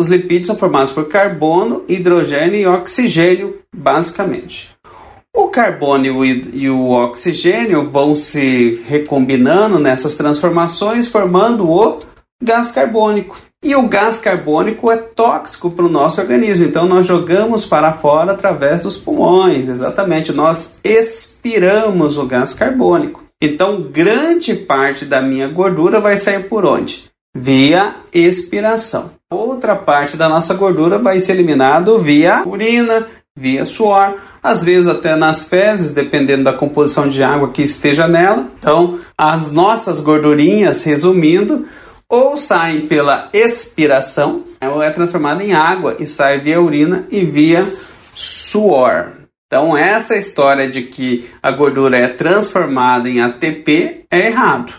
Os lipídios são formados por carbono, hidrogênio e oxigênio, basicamente. O carbono e o oxigênio vão se recombinando nessas transformações, formando o gás carbônico. E o gás carbônico é tóxico para o nosso organismo, então nós jogamos para fora através dos pulmões, exatamente, nós expiramos o gás carbônico. Então, grande parte da minha gordura vai sair por onde? Via expiração. Outra parte da nossa gordura vai ser eliminado via urina, via suor, às vezes até nas fezes, dependendo da composição de água que esteja nela. Então, as nossas gordurinhas, resumindo, ou saem pela expiração, ou é transformada em água e sai via urina e via suor. Então, essa história de que a gordura é transformada em ATP é errado.